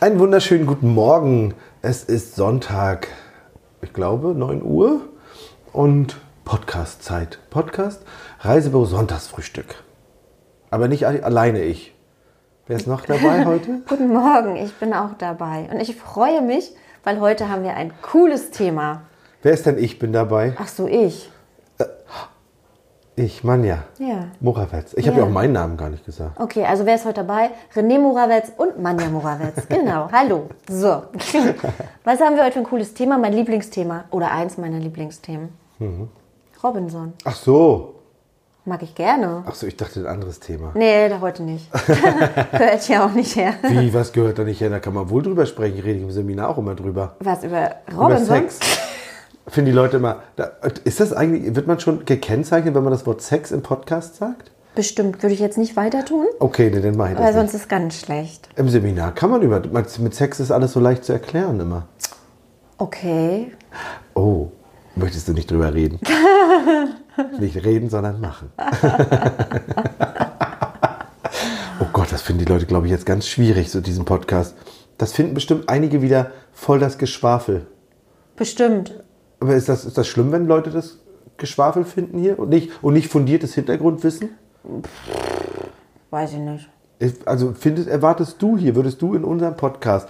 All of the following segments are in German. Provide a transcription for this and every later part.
Einen wunderschönen guten Morgen. Es ist Sonntag, ich glaube 9 Uhr und Podcast-Zeit. Podcast, Reisebüro Sonntagsfrühstück. Aber nicht alle- alleine ich. Wer ist noch dabei heute? Guten Morgen, ich bin auch dabei. Und ich freue mich, weil heute haben wir ein cooles Thema. Wer ist denn ich bin dabei? Ach so, ich. Ich, Manja. Ja. Morawetz. Ich habe ja Ja. auch meinen Namen gar nicht gesagt. Okay, also wer ist heute dabei? René Morawetz und Manja Morawetz. Genau, hallo. So. Was haben wir heute für ein cooles Thema? Mein Lieblingsthema. Oder eins meiner Lieblingsthemen. Robinson. Ach so. Mag ich gerne. Ach so, ich dachte ein anderes Thema. Nee, da heute nicht. Gehört ja auch nicht her. Wie, was gehört da nicht her? Da kann man wohl drüber sprechen. Rede ich im Seminar auch immer drüber. Was über Über Robinson? Sex. Finden die Leute immer. Ist das eigentlich, wird man schon gekennzeichnet, wenn man das Wort Sex im Podcast sagt? Bestimmt. Würde ich jetzt nicht weiter tun, Okay, nee, dann mache ich das weil nicht. sonst ist ganz schlecht. Im Seminar kann man über. Mit Sex ist alles so leicht zu erklären immer. Okay. Oh, möchtest du nicht drüber reden? nicht reden, sondern machen. oh Gott, das finden die Leute, glaube ich, jetzt ganz schwierig, so diesen Podcast. Das finden bestimmt einige wieder voll das Geschwafel. Bestimmt. Aber ist das, ist das schlimm, wenn Leute das Geschwafel finden hier und nicht, und nicht fundiertes Hintergrundwissen? Weiß ich nicht. Also findest, erwartest du hier, würdest du in unserem Podcast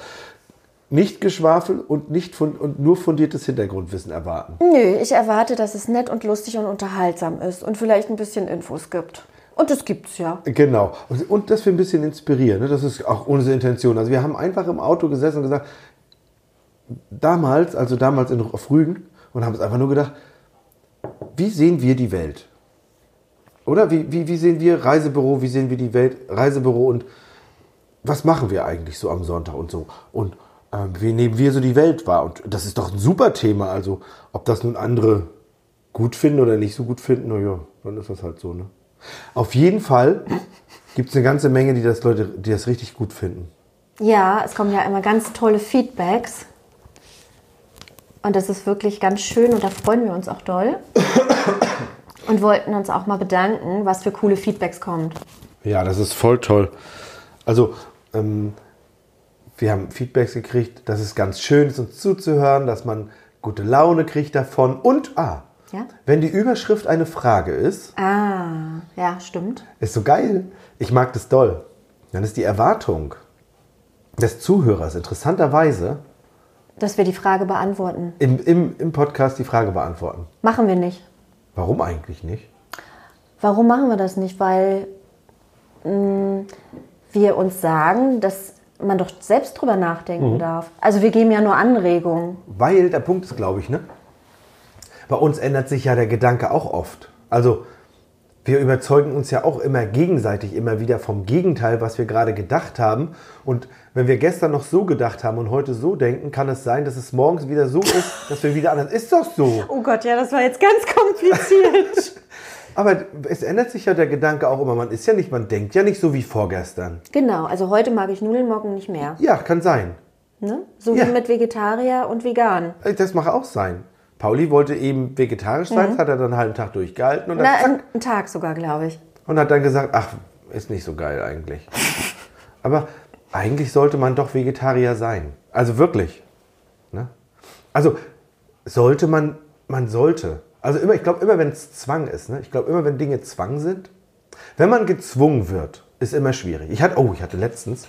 nicht Geschwafel und, nicht fund, und nur fundiertes Hintergrundwissen erwarten? Nö, ich erwarte, dass es nett und lustig und unterhaltsam ist und vielleicht ein bisschen Infos gibt. Und das gibt's ja. Genau. Und, und dass wir ein bisschen inspirieren. Ne? Das ist auch unsere Intention. Also wir haben einfach im Auto gesessen und gesagt, damals, also damals in auf Rügen, und haben es einfach nur gedacht, wie sehen wir die Welt? Oder wie, wie, wie sehen wir Reisebüro, wie sehen wir die Welt, Reisebüro und was machen wir eigentlich so am Sonntag und so? Und ähm, wie nehmen wir so die Welt wahr? Und das ist doch ein super Thema. Also, ob das nun andere gut finden oder nicht so gut finden, naja, dann ist das halt so, ne? Auf jeden Fall gibt es eine ganze Menge, die das Leute, die das richtig gut finden. Ja, es kommen ja immer ganz tolle Feedbacks. Und das ist wirklich ganz schön und da freuen wir uns auch doll. Und wollten uns auch mal bedanken, was für coole Feedbacks kommt. Ja, das ist voll toll. Also, ähm, wir haben Feedbacks gekriegt, dass es ganz schön ist, uns zuzuhören, dass man gute Laune kriegt davon. Und, ah, Ja? wenn die Überschrift eine Frage ist, Ah, ja, stimmt. ist so geil. Ich mag das doll. Dann ist die Erwartung des Zuhörers interessanterweise Dass wir die Frage beantworten. im, im, im Podcast die Frage beantworten. Machen wir nicht. Warum eigentlich nicht? Warum machen wir das nicht? Weil mh, wir uns sagen, dass man doch selbst drüber nachdenken darf. Also wir geben ja nur Anregungen. Weil der Punkt ist, glaube ich, ne? Bei uns ändert sich ja der Gedanke auch oft. Also wir überzeugen uns ja auch immer gegenseitig immer wieder vom Gegenteil, was wir gerade gedacht haben. Und wenn wir gestern noch so gedacht haben und heute so denken, kann es sein, dass es morgens wieder so ist, dass wir wieder anders. Ist doch so. Oh Gott, ja, das war jetzt ganz kompliziert. Aber es ändert sich ja der Gedanke auch immer. Man ist ja nicht, man denkt ja nicht so wie vorgestern. genau, also heute mag ich Nudeln, morgen nicht mehr. Ja, kann sein. Ne? So Ja. wie mit Vegetarier und Vegan. Das mache auch sein. Pauli wollte eben vegetarisch sein, das hat er dann einen halben Tag durchgehalten und dann, Na, zack, ein, ein Tag sogar, glaube ich. und hat dann gesagt, ach, ist nicht so geil eigentlich. Aber eigentlich sollte man doch Vegetarier sein. Also wirklich. Ne? Also sollte man, man sollte. Also immer, ich glaube immer, wenn es Zwang ist, ne? ich glaube immer, wenn Dinge Zwang sind, wenn man gezwungen wird, ist immer schwierig. Ich hatte, oh, ich hatte letztens,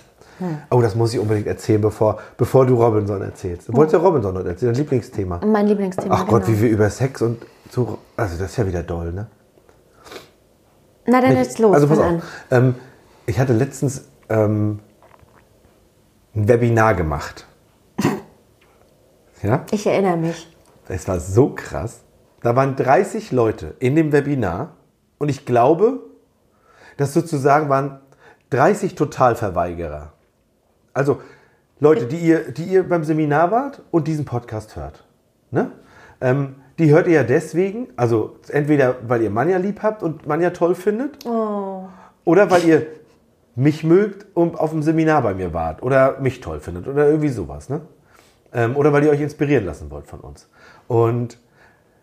oh, das muss ich unbedingt erzählen, bevor, bevor du Robinson erzählst. Du wolltest ja Robinson heute erzählen, dein Lieblingsthema. Mein Lieblingsthema. Ach Gott, genau. wie wir über Sex und so, also das ist ja wieder doll, ne? Na, dann jetzt los. also pass auf. Ähm, ich hatte letztens ähm, ein Webinar gemacht. ja, Ich erinnere mich. es war so krass. Da waren 30 Leute in dem Webinar und ich glaube, dass sozusagen waren 30 Totalverweigerer. Also Leute, die ihr, die ihr beim Seminar wart und diesen Podcast hört. Ne? Ähm, die hört ihr ja deswegen, also entweder weil ihr Manja lieb habt und Manja toll findet, oder weil ihr mich mögt und auf dem Seminar bei mir wart oder mich toll findet oder irgendwie sowas. Ne? Ähm, oder weil ihr euch inspirieren lassen wollt von uns. Und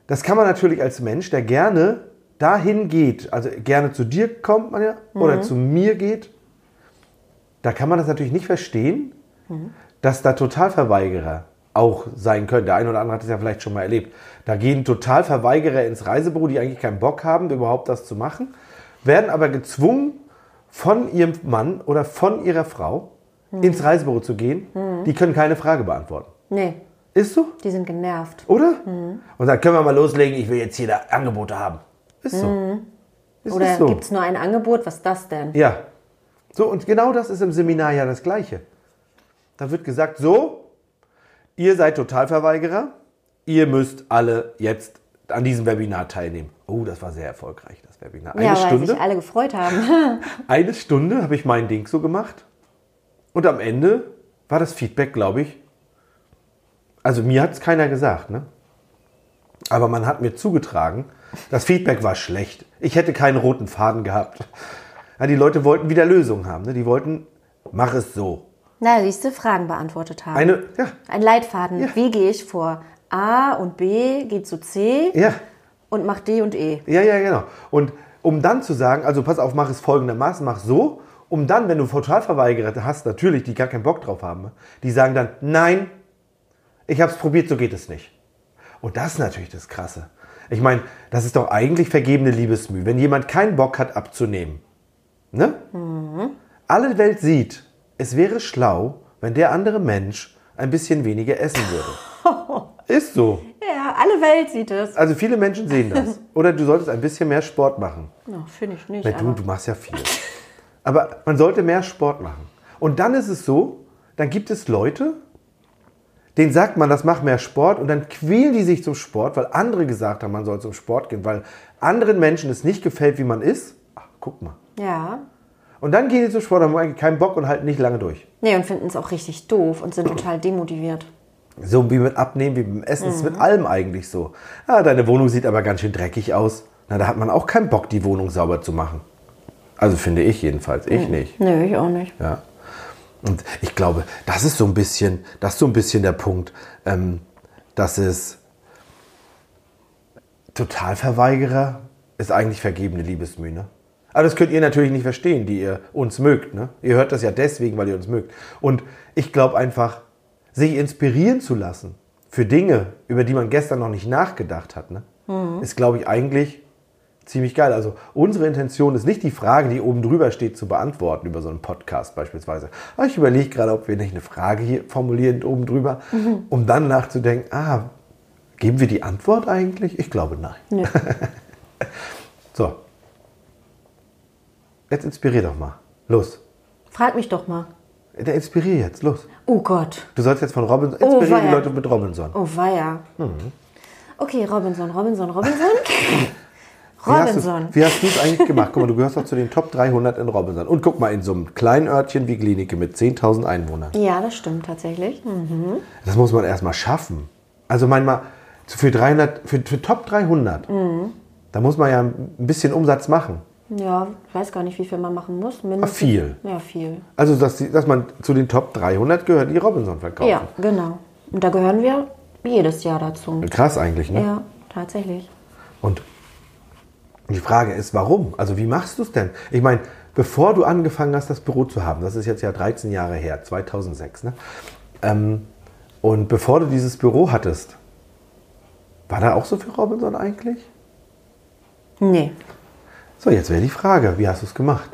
das kann man natürlich als Mensch, der gerne dahin geht, also gerne zu dir kommt man ja, oder zu mir geht, da kann man das natürlich nicht verstehen, dass da Totalverweigerer auch sein können. Der eine oder andere hat es ja vielleicht schon mal erlebt. Da gehen Totalverweigerer ins Reisebüro, die eigentlich keinen Bock haben, überhaupt das zu machen, werden aber gezwungen, von ihrem Mann oder von ihrer Frau ins Reisebüro zu gehen. Die können keine Frage beantworten. Nee, Ist so? die sind genervt. Oder? Und dann können wir mal loslegen, ich will jetzt hier da Angebote haben. Ist so. Ist Oder so. gibt es nur ein Angebot? Was ist das denn? Ja. So, und genau das ist im Seminar ja das Gleiche. Da wird gesagt, so, ihr seid Totalverweigerer, ihr müsst alle jetzt an diesem Webinar teilnehmen. Oh, das war sehr erfolgreich, das Webinar. Eine ja, weil Stunde, sich alle gefreut haben. eine Stunde habe ich mein Ding so gemacht. Und am Ende war das Feedback, glaube ich, also mir hat es keiner gesagt, ne? Aber man hat mir zugetragen, das Feedback war schlecht. Ich hätte keinen roten Faden gehabt. Ja, die Leute wollten wieder Lösungen haben. Ne? Die wollten, mach es so. Na, siehst du, Fragen beantwortet haben. Eine, ja, Ein Leitfaden. Ja. Wie gehe ich vor? A und B geht zu C ja, und macht D und E. ja, ja, genau. Und um dann zu sagen, also pass auf, mach es folgendermaßen, mach so, um dann, wenn du Totalverweigerer hast, natürlich, die gar keinen Bock drauf haben, ne? die sagen dann, nein, ich habe es probiert, so geht es nicht. Und das ist natürlich das Krasse. Ich meine, das ist doch eigentlich vergebene Liebesmüh. Wenn jemand keinen Bock hat, abzunehmen, ne? Alle Welt sieht, es wäre schlau, wenn der andere Mensch ein bisschen weniger essen würde. ist so. Ja, alle Welt sieht es. Also viele Menschen sehen das. Oder du solltest ein bisschen mehr Sport machen. No, Finde ich nicht. Na, du, du machst ja viel. Aber man sollte mehr Sport machen. Und dann ist es so, dann gibt es Leute, denen sagt man, das macht mehr Sport und dann quälen die sich zum Sport, weil andere gesagt haben, man soll zum Sport gehen, weil anderen Menschen es nicht gefällt, wie man ist. Ach, guck mal. Ja. Und dann gehen die zum Sport, haben eigentlich keinen Bock und halten nicht lange durch. Nee, und finden es auch richtig doof und sind total demotiviert. So wie mit Abnehmen, wie mit dem Essen, ist mit allem eigentlich so. Ah, deine Wohnung sieht aber ganz schön dreckig aus. Na, da hat man auch keinen Bock, die Wohnung sauber zu machen. Also finde ich jedenfalls. Ich nicht. Nö, ich auch nicht. Ja. Und ich glaube, das ist so ein bisschen, das ist so ein bisschen der Punkt, ähm, dass es Totalverweigerer ist eigentlich vergebene Liebesmühe. Ne? Aber das könnt ihr natürlich nicht verstehen, die ihr uns mögt. Ne? Ihr hört das ja deswegen, weil ihr uns mögt. Und ich glaube einfach, sich inspirieren zu lassen für Dinge, über die man gestern noch nicht nachgedacht hat, ne? ist, glaube ich, eigentlich ziemlich geil. Also unsere Intention ist nicht die Frage, die oben drüber steht, zu beantworten über so einen Podcast beispielsweise. Aber ich überlege gerade, ob wir nicht eine Frage hier formulieren oben drüber, um dann nachzudenken, ah, geben wir die Antwort eigentlich? Ich glaube nein. Nö. So. Jetzt inspirier doch mal. Los. Frag mich doch mal. Der inspirier jetzt, los. Oh Gott. Du sollst jetzt von Robinson, Oh, inspirier die weia. Leute mit Robinson. Oh weia. Okay, Robinson, Robinson, Robinson. Robinson. Wie hast du es eigentlich gemacht? Guck mal, du gehörst doch zu den Top 300 in Robinson. Und guck mal, in so einem kleinen Örtchen wie Klinike mit 10.000 Einwohnern. Ja, das stimmt tatsächlich. Hm. Das muss man erstmal schaffen. Also manchmal für 300, für, für Top 300, Mhm. da muss man ja ein bisschen Umsatz machen. Ja, ich weiß gar nicht, wie viel man machen muss. Ah, Mindestens. viel. Ja, viel. Also, dass, die, dass man zu den Top 300 gehört, die Robinson verkaufen. Ja, genau. Und da gehören wir jedes Jahr dazu. Krass eigentlich, ne? Ja, tatsächlich. Und die Frage ist, warum? Also wie machst du es denn? Ich meine, bevor du angefangen hast, das Büro zu haben, das ist jetzt ja 13 Jahre her, 2006, ne? Ähm, und bevor du dieses Büro hattest, war da auch so viel Robinson eigentlich? Nee. So, jetzt wäre die Frage, wie hast du es gemacht?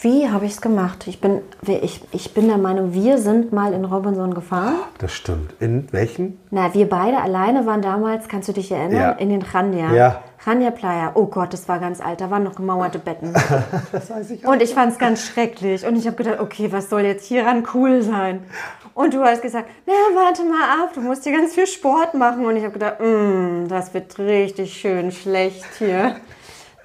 Wie habe ich es gemacht? Ich bin, ich, ich bin der Meinung, wir sind mal in Robinson gefahren. Das stimmt. In welchen? Na, wir beide alleine waren damals, kannst du dich erinnern, Ja. in den Ranja. Ja. Ranja Playa. Oh Gott, das war ganz alt. Da waren noch gemauerte Betten. Das weiß ich Und ich fand es ganz schrecklich. Und ich habe gedacht, okay, was soll jetzt hieran cool sein? Und du hast gesagt, na, warte mal ab, du musst hier ganz viel Sport machen. Und ich habe gedacht, mm, das wird richtig schön schlecht hier.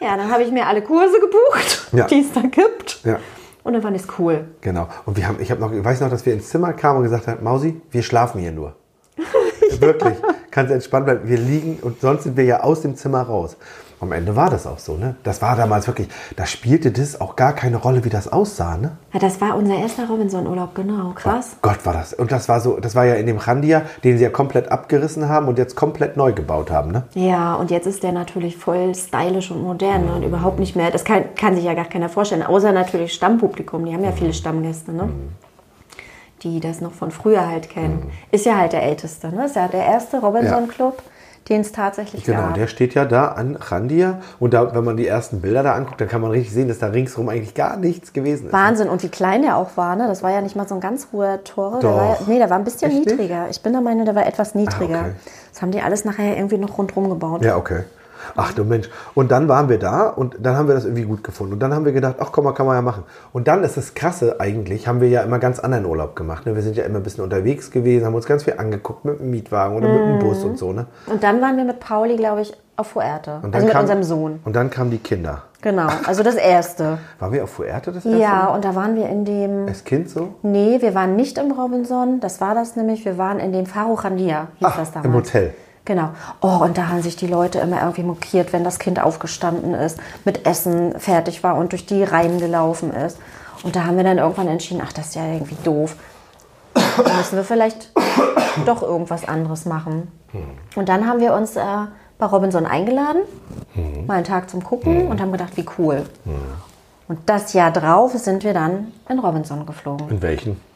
Ja, dann habe ich mir alle Kurse gebucht, Ja. die es da gibt. Ja. Und dann fand ich es cool. Genau. Und wir haben, ich habe noch, ich weiß noch, dass wir ins Zimmer kamen und gesagt haben, Mausi, wir schlafen hier nur. Wirklich. Kannst entspannt bleiben. Wir liegen und sonst sind wir ja aus dem Zimmer raus. Am Ende war das auch so, ne? Das war damals wirklich, da spielte das auch gar keine Rolle, wie das aussah, ne? Ja, das war unser erster Robinson-Urlaub, genau. Krass. Gott war das. Und das war so, das war ja in dem Randia, den sie ja komplett abgerissen haben und jetzt komplett neu gebaut haben, ne? Ja, und jetzt ist der natürlich voll stylisch und modern ne? und überhaupt nicht mehr. Das kann, kann sich ja gar keiner vorstellen, außer natürlich Stammpublikum. Die haben ja viele Stammgäste, ne? die das noch von früher halt kennen, ist ja halt der älteste. Ne? Ist ja der erste Robinson Ja. Den es tatsächlich Genau, gab. der steht ja da an Randia. Und da, wenn man die ersten Bilder da anguckt, dann kann man richtig sehen, dass da ringsrum eigentlich gar nichts gewesen ist. Wahnsinn. Und wie klein der auch war, ne? Das war ja nicht mal so ein ganz hoher Tore. Der Doch. war ja, nee, der war ein bisschen Echt niedriger. Ich bin der Meinung, der war etwas niedriger. okay. Das haben die alles nachher irgendwie noch rundherum gebaut. Ja, okay. Ach du Mensch. Und dann waren wir da und dann haben wir das irgendwie gut gefunden. Und dann haben wir gedacht, ach komm mal, kann man ja machen. Und dann ist das Krasse eigentlich, haben wir ja immer ganz anderen Urlaub gemacht. Ne? Wir sind ja immer ein bisschen unterwegs gewesen, haben uns ganz viel angeguckt mit dem Mietwagen oder mit dem Bus und so. Ne? Und dann waren wir mit Pauli, glaube ich, auf Fuerte. Und Also mit kam- unserem Sohn. Und dann kamen die Kinder. Genau. Also das erste. Waren wir auf Fuerte das erste Ja, Mal? und da waren wir in dem. Als Kind so? Nee, wir waren nicht im Robinson. Das war das nämlich. Wir waren in dem Faro Chandia, hieß Ach, das damals. im Hotel. Genau. Oh, und da haben sich die Leute immer irgendwie mokiert, wenn das Kind aufgestanden ist, mit Essen fertig war und durch die Reihen gelaufen ist. Und da haben wir dann irgendwann entschieden, ach, das ist ja irgendwie doof. Da müssen wir vielleicht doch irgendwas anderes machen. Und dann haben wir uns äh, bei Robinson eingeladen, mal einen Tag zum Gucken und haben gedacht, wie cool. Und das Jahr drauf sind wir dann in Robinson geflogen. In welchen?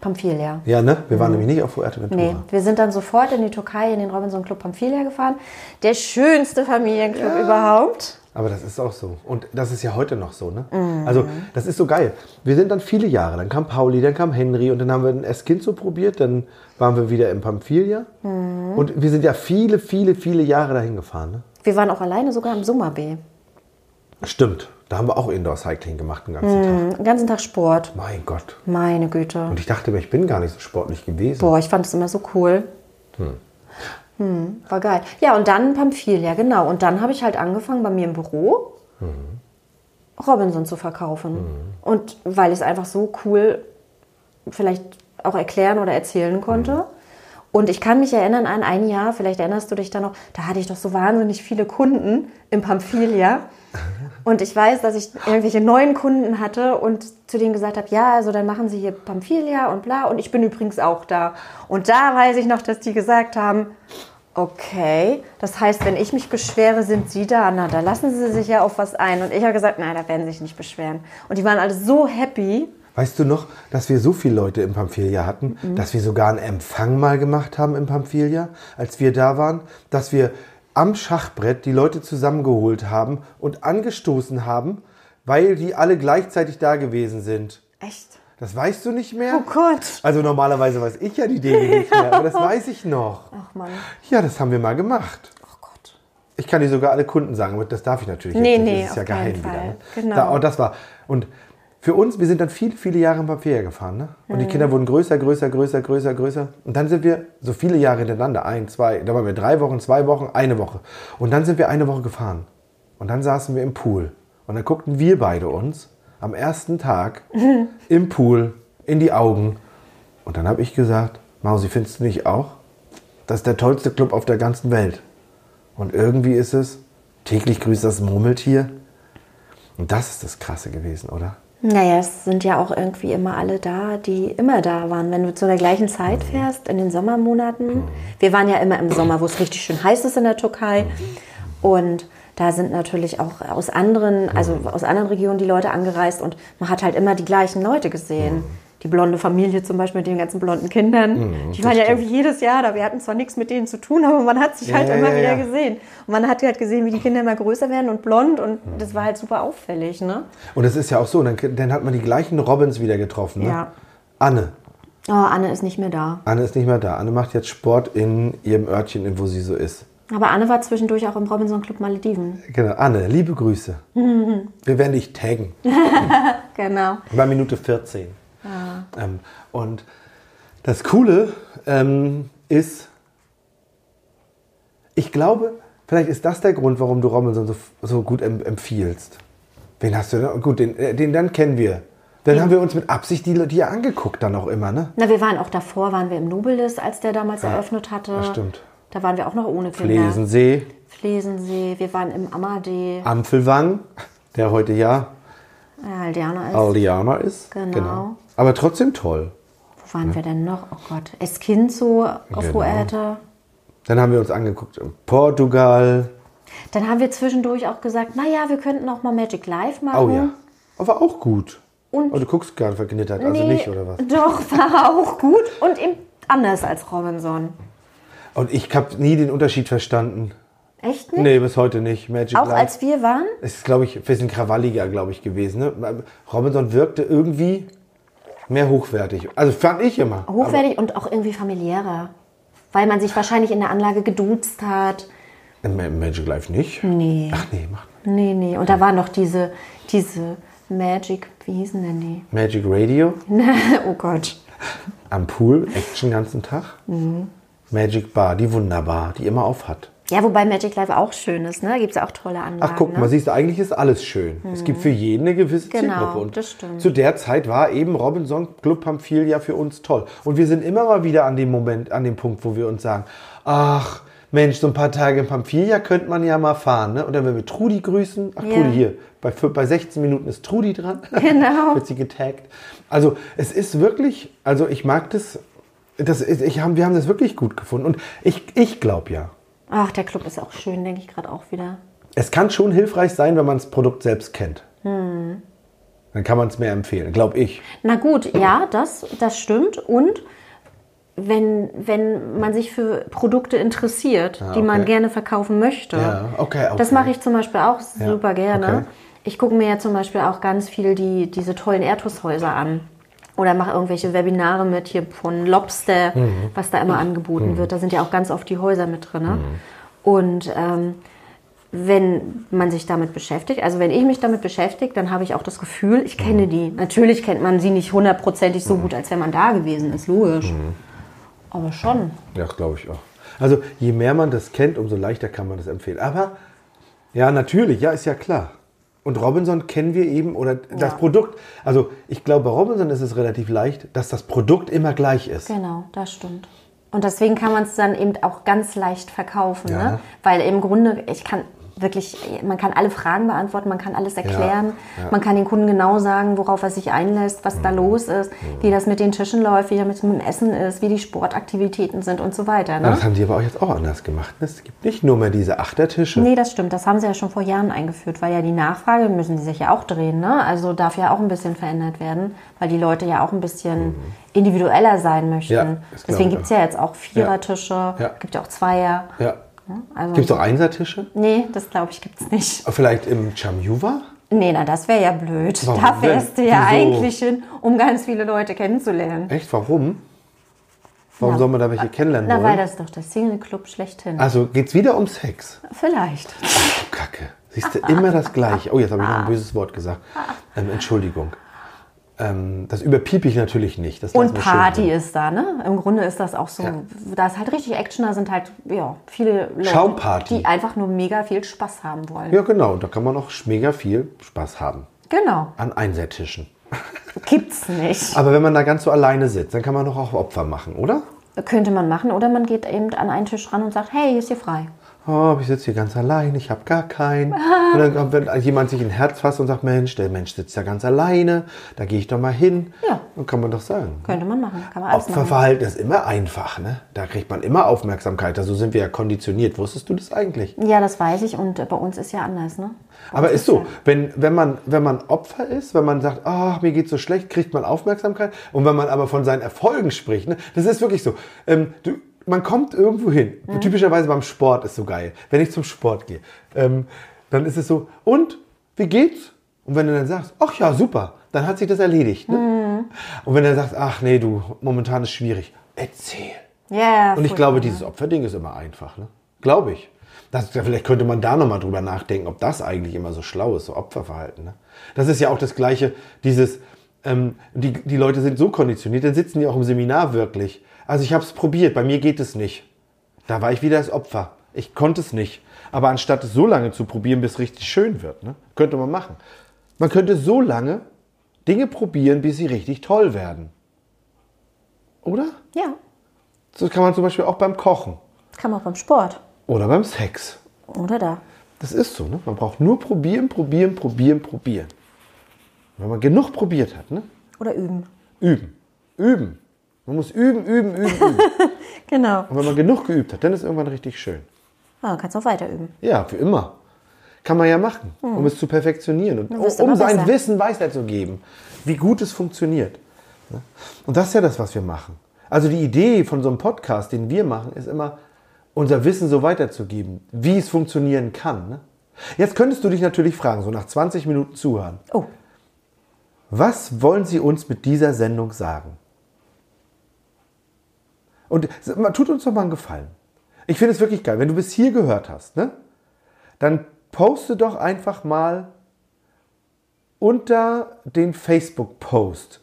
Pamphylia. Ja, ne? Wir waren nämlich nicht auf Fuerteventura. Nee, wir sind dann sofort in die Türkei in den Robinson Club Pamphylia gefahren. Der schönste Familienclub überhaupt. Aber das ist auch so. Und das ist ja heute noch so, ne? Also, das ist so geil. Wir sind dann viele Jahre, dann kam Pauli, dann kam Henry und dann haben wir ein Eskinzo probiert, dann waren wir wieder in Pamphylia. Und wir sind ja viele, viele, viele Jahre dahin gefahren, ne? Wir waren auch alleine sogar im Summerbee. Stimmt. Da haben wir auch Indoor-Cycling gemacht den ganzen Tag. Den ganzen Tag Sport. Mein Gott. Meine Güte. Und ich dachte mir, ich bin gar nicht so sportlich gewesen. Boah, ich fand es immer so cool. Hm, war geil. Ja, und dann Pamphylia, genau. Und dann habe ich halt angefangen bei mir im Büro Robinson zu verkaufen. Und weil ich es einfach so cool vielleicht auch erklären oder erzählen konnte. Und ich kann mich erinnern an ein Jahr, vielleicht erinnerst du dich da noch, da hatte ich doch so wahnsinnig viele Kunden im Pamphylia. Und ich weiß, dass ich irgendwelche neuen Kunden hatte und zu denen gesagt habe, ja, also dann machen Sie hier Pamphylia und bla. Und ich bin übrigens auch da. Und da weiß ich noch, dass die gesagt haben, okay, das heißt, wenn ich mich beschwere, sind Sie da. Na, da lassen Sie sich ja auf was ein. Und ich habe gesagt, nein, da werden Sie sich nicht beschweren. Und die waren alle so happy. Weißt du noch, dass wir so viele Leute im Pamphylia hatten, dass wir sogar einen Empfang mal gemacht haben im Pamphylia, als wir da waren, dass wir am Schachbrett die Leute zusammengeholt haben und angestoßen haben, weil die alle gleichzeitig da gewesen sind. Echt? Das weißt du nicht mehr? Oh Gott. Also normalerweise weiß ich ja die Dinge nicht mehr, aber das weiß ich noch. Ach Mann. Ja, das haben wir mal gemacht. Oh Gott. Ich kann dir sogar alle Kunden sagen, aber das darf ich natürlich Nee, nicht. nee, das ist ja geheim wieder. Fall. Ne? Genau. Da, und das war. Und für uns, wir sind dann viele, viele Jahre im Papier gefahren. Ne? Und die Mhm. Kinder wurden größer, größer, größer, größer, größer. Und dann sind wir so viele Jahre hintereinander, ein, zwei, da waren wir drei Wochen, zwei Wochen, eine Woche. Und dann sind wir eine Woche gefahren. Und dann saßen wir im Pool. Und dann guckten wir beide uns am ersten Tag im Pool in die Augen. Und dann habe ich gesagt, Mausi, findest du nicht auch? Das ist der tollste Club auf der ganzen Welt. Und irgendwie ist es, täglich grüßt das Murmeltier. Und das ist das Krasse gewesen, oder? Naja, es sind ja auch irgendwie immer alle da, die immer da waren. Wenn du zu der gleichen Zeit fährst, in den Sommermonaten. Wir waren ja immer im Sommer, wo es richtig schön heiß ist in der Türkei. Und da sind natürlich auch aus anderen, also aus anderen Regionen die Leute angereist und man hat halt immer die gleichen Leute gesehen. Die blonde Familie zum Beispiel mit den ganzen blonden Kindern. die waren ja stimmt. irgendwie jedes Jahr da. Wir hatten zwar nichts mit denen zu tun, aber man hat sich Ja, halt ja, immer ja, wieder gesehen. Und man hat halt gesehen, wie die Kinder immer größer werden und blond und das war halt super auffällig, ne? Und es ist ja auch so, dann, dann hat man die gleichen Robins wieder getroffen. Ne? Ja. Anne. Oh, Anne ist nicht mehr da. Anne ist nicht mehr da. Anne macht jetzt Sport in ihrem Örtchen, in wo sie so ist. Aber Anne war zwischendurch auch im Robinson Club Malediven. Genau. Anne, liebe Grüße. Wir werden dich taggen. Genau. Bei Minute 14. Ähm, und das Coole ähm, ist, ich glaube, vielleicht ist das der Grund, warum du Robinson so, so gut em empfiehlst. Wen hast du denn? Gut, den, äh, den dann kennen wir. Dann haben wir uns mit Absicht die, die angeguckt, dann auch immer, ne? Na, wir waren auch davor, waren wir im Nobilis, als der damals eröffnet hatte. das stimmt. Da waren wir auch noch ohne Kinder. Flesensee, Flesensee, wir waren im Amadee, Ampelwang, der heute ja äh, Aldiana ist. Aldiana ist. Genau. Aber trotzdem toll. Wo waren wir denn noch? Oh Gott. Esquinzo auf Genau. Dann haben wir uns angeguckt, Portugal. Dann haben wir zwischendurch auch gesagt, naja, wir könnten auch mal Magic Live machen. Oh ja. Aber auch gut. Und Oh, du guckst gerade verknittert, also Nee, nicht, oder was? Doch, war auch gut und eben anders als Robinson. Und ich habe nie den Unterschied verstanden. Echt nicht? Nee, bis heute nicht. Magic Auch Life. als wir waren? Es ist, glaube ich, ein bisschen krawalliger, glaube ich, gewesen. Ne? Robinson wirkte irgendwie mehr hochwertig. Also fand ich immer. Hochwertig und auch irgendwie familiärer. Weil man sich wahrscheinlich in der Anlage geduzt hat. Im Magic Life nicht? Nee. Ach nee, macht Nee, nee. Und da waren noch diese, diese Magic, wie hießen denn die? Magic Radio oh Gott. am Pool, Action den ganzen Tag. Mhm. Magic Bar, die wunderbar, die immer auf hat. Ja, wobei Magic Life auch schön ist, ne? Da gibt es ja auch tolle Anlagen. Ach, guck ne? mal, siehst du, eigentlich ist alles schön. Es gibt für jeden eine gewisse Genau, Zielgruppe. Und das stimmt. zu der Zeit war eben Robinson Club Pamphilia für uns toll. Und wir sind immer mal wieder an dem Moment, an dem Punkt, wo wir uns sagen, ach, Mensch, so ein paar Tage in Pamphilia könnte man ja mal fahren. Ne? Oder wenn wir Trudi grüßen, ach Ja. Trudi hier, bei, bei 16 Minuten ist Trudi dran. Genau. Wird sie getaggt. Also es ist wirklich, also ich mag das, das ist, ich haben, wir haben das wirklich gut gefunden. Und ich, ich glaube ja, Ach, der Club ist auch schön, denke ich gerade auch wieder. es kann schon hilfreich sein, wenn man das Produkt selbst kennt. Hm. Dann kann man es mehr empfehlen, glaube ich. Na gut, ja, das, das stimmt. Und wenn, wenn man sich für Produkte interessiert, die man Ah, okay. gerne verkaufen möchte. Ja, okay, okay. Das mache ich zum Beispiel auch super gerne. okay. Ich gucke mir ja zum Beispiel auch ganz viel die, diese tollen Erdhaushäuser an. Oder mache irgendwelche Webinare mit hier von Lobster, Mhm. was da immer angeboten wird. Da sind ja auch ganz oft die Häuser mit drin. Ne? Mhm. Und ähm, wenn man sich damit beschäftigt, also wenn ich mich damit beschäftige, dann habe ich auch das Gefühl, ich kenne Mhm. die. Natürlich kennt man sie nicht hundertprozentig so gut, als wenn man da gewesen ist, logisch. Aber schon. Ja, glaube ich auch. Also je mehr man das kennt, umso leichter kann man das empfehlen. Aber ja, natürlich, ja, ist ja klar. Und Robinson kennen wir eben, oder das Produkt, also ich glaube, bei Robinson ist es relativ leicht, dass das Produkt immer gleich ist. Genau, das stimmt. Und deswegen kann man es dann eben auch ganz leicht verkaufen, Ja. ne? Weil im Grunde, ich kann wirklich, man kann alle Fragen beantworten, man kann alles erklären, ja. Mhm. man kann den Kunden genau sagen, worauf er sich einlässt, was da los ist, wie das mit den Tischen läuft, wie das mit dem Essen ist, wie die Sportaktivitäten sind und so weiter. Ja, Ne? Das haben die aber auch jetzt auch anders gemacht. ne? Es gibt nicht nur mehr diese Achtertische. Nee, das stimmt. Das haben sie ja schon vor Jahren eingeführt, weil ja die Nachfrage müssen die sich ja auch drehen. Ne? Also darf ja auch ein bisschen verändert werden, weil die Leute ja auch ein bisschen individueller sein möchten. Mhm. Ja, Deswegen gibt es ja jetzt auch Vierertische, Ja. gibt ja auch Zweier. Ja. Also, Gibt es auch Einsertische? nee, das glaube ich gibt es nicht. Vielleicht im Chamuva? Nee, na, das wäre ja blöd. Warum da fährst du ja Wieso? eigentlich hin, um ganz viele Leute kennenzulernen. Echt? Warum? Warum Na, soll man da welche kennenlernen Na, wollen? weil das ist doch der Single-Club schlechthin. also geht's wieder um Sex? Vielleicht. Ach, Kacke. Siehst du, immer das Gleiche. Oh, jetzt habe ich noch ein böses Wort gesagt. Ähm, Entschuldigung. Ähm, das überpiep ich natürlich nicht. Und Party ist da, ne? Im Grunde ist das auch so. Ja. Da ist halt richtig Action, da sind halt ja, viele Leute, Schaumparty. die einfach nur mega viel Spaß haben wollen. Ja, genau. Da kann man auch mega viel Spaß haben. Genau. An Einsertischen. Gibt's nicht. Aber wenn man da ganz so alleine sitzt, dann kann man doch auch Opfer machen, oder? Könnte man machen. Oder man geht eben an einen Tisch ran und sagt, hey, hier ist hier frei. Oh, ich sitze hier ganz allein, ich habe gar keinen. Und dann kommt, wenn jemand sich ein Herz fasst und sagt, Mensch, der Mensch sitzt ja ganz alleine, da gehe ich doch mal hin. Ja. Dann kann man doch sagen. Könnte man machen. Kann man alles machen. Opferverhalten ist immer einfach, ne? Da kriegt man immer Aufmerksamkeit. So sind wir ja konditioniert. Wusstest du das eigentlich? Ja, das weiß ich. Und äh, bei uns ist ja anders, ne? Bei Aber ist so, ja- wenn, wenn, man, wenn man Opfer ist, wenn man sagt, ach, mir geht's so schlecht, kriegt man Aufmerksamkeit. Und wenn man aber von seinen Erfolgen spricht, ne, das ist wirklich so. Ähm, du, man kommt irgendwo hin. Mhm. Typischerweise beim Sport ist so geil. Wenn ich zum Sport gehe, ähm, dann ist es so, und, wie geht's? Und wenn du dann sagst, ach ja, super, dann hat sich das erledigt. Ne? Mhm. Und wenn du dann sagst, ach nee, du, momentan ist schwierig, erzähl. Ja, Und ich glaube, dieses Opferding ist immer einfach, ne? Glaube ich. Das, vielleicht könnte man da nochmal drüber nachdenken, ob das eigentlich immer so schlau ist, so Opferverhalten. Ne? Das ist ja auch das Gleiche, dieses, ähm, die, die Leute sind so konditioniert, dann sitzen die auch im Seminar wirklich. Also ich habe es probiert, bei mir geht es nicht. Da war ich wieder das Opfer. Ich konnte es nicht. Aber anstatt es so lange zu probieren, bis es richtig schön wird, ne? könnte man machen. Man könnte so lange Dinge probieren, bis sie richtig toll werden. Oder? Ja, Das kann man zum Beispiel auch beim Kochen. kann man auch beim Sport. Oder beim Sex. Oder da. Das ist so, ne? Man braucht nur probieren, probieren, probieren, probieren. Wenn man genug probiert hat, ne? Oder üben. Üben. Üben. Man muss üben, üben, üben, üben. Genau. Und wenn man genug geübt hat, dann ist irgendwann richtig schön. Ja, dann kannst du auch weiter üben. Ja, für immer. Kann man ja machen, um es zu perfektionieren und um sein besser. Wissen weiterzugeben, wie gut es funktioniert. Und das ist ja das, was wir machen. Also die Idee von so einem Podcast, den wir machen, ist immer, unser Wissen so weiterzugeben, wie es funktionieren kann. Ne? Jetzt könntest du dich natürlich fragen, so nach 20 Minuten zuhören, Oh, was wollen Sie uns mit dieser Sendung sagen? Und tut uns doch mal einen Gefallen. Ich finde es wirklich geil. Wenn du bis hier gehört hast, ne, dann poste doch einfach mal unter den Facebook-Post,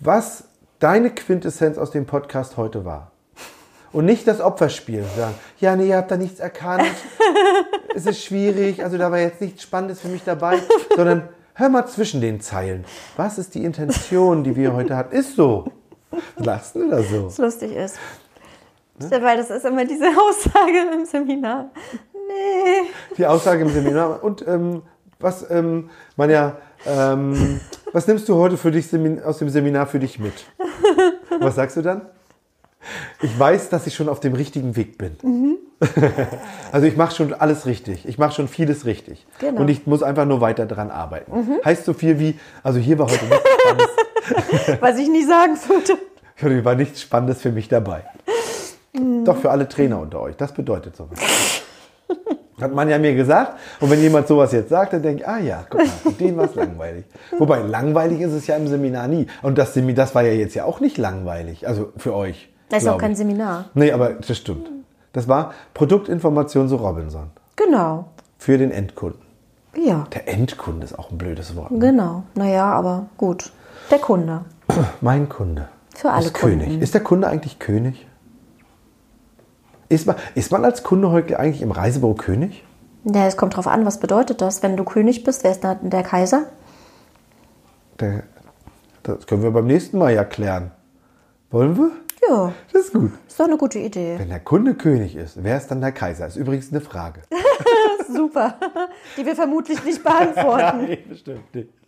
was deine Quintessenz aus dem Podcast heute war. Und nicht das Opferspiel sagen, ja, nee, ihr habt da nichts erkannt, es ist schwierig, also da war jetzt nichts Spannendes für mich dabei, sondern hör mal zwischen den Zeilen. Was ist die Intention, die wir heute hatten? Ist so. Lachst du da so? was lustig ist. Weil das ist immer diese Aussage im Seminar. Nee. Die Aussage im Seminar. Und ähm, was, ähm, man ja, ähm, was nimmst du heute für dich Semin aus dem Seminar für dich mit? Was sagst du dann? Ich weiß, dass ich schon auf dem richtigen Weg bin. also ich mache schon alles richtig. Ich mache schon vieles richtig. Genau. Und ich muss einfach nur weiter dran arbeiten. Heißt so viel wie, also hier war heute nichts Was ich nie sagen würde. hier war nichts Spannendes für mich dabei. Doch für alle Trainer unter euch. Das bedeutet sowas. Hat man ja mir gesagt. Und wenn jemand sowas jetzt sagt, dann denke ich, ah ja, guck mal, für den war es langweilig. Wobei, langweilig ist es ja im Seminar nie. Und das Seminar, das war ja jetzt ja auch nicht langweilig. Also für euch. Das ist auch kein ich. Seminar. Nee, aber das stimmt. Das war Produktinformation so Robinson. Genau. Für den Endkunden. Ja, Der Endkunde ist auch ein blödes Wort. ne? genau. Naja, aber gut. Der Kunde. Mein Kunde. Für alle ist König. Kunden. Ist der Kunde eigentlich König? Ist man, ist man als Kunde heute eigentlich im Reisebüro König? Ja, es kommt drauf an, was bedeutet das? Wenn du König bist, wer ist da der Kaiser? Der, das können wir beim nächsten Mal ja klären. Wollen wir? Ja, Das ist gut. ist doch eine gute Idee. Wenn der Kunde König ist, wer ist dann der Kaiser? Ist übrigens eine Frage. Super. Die wir vermutlich nicht beantworten. Nein, bestimmt nicht.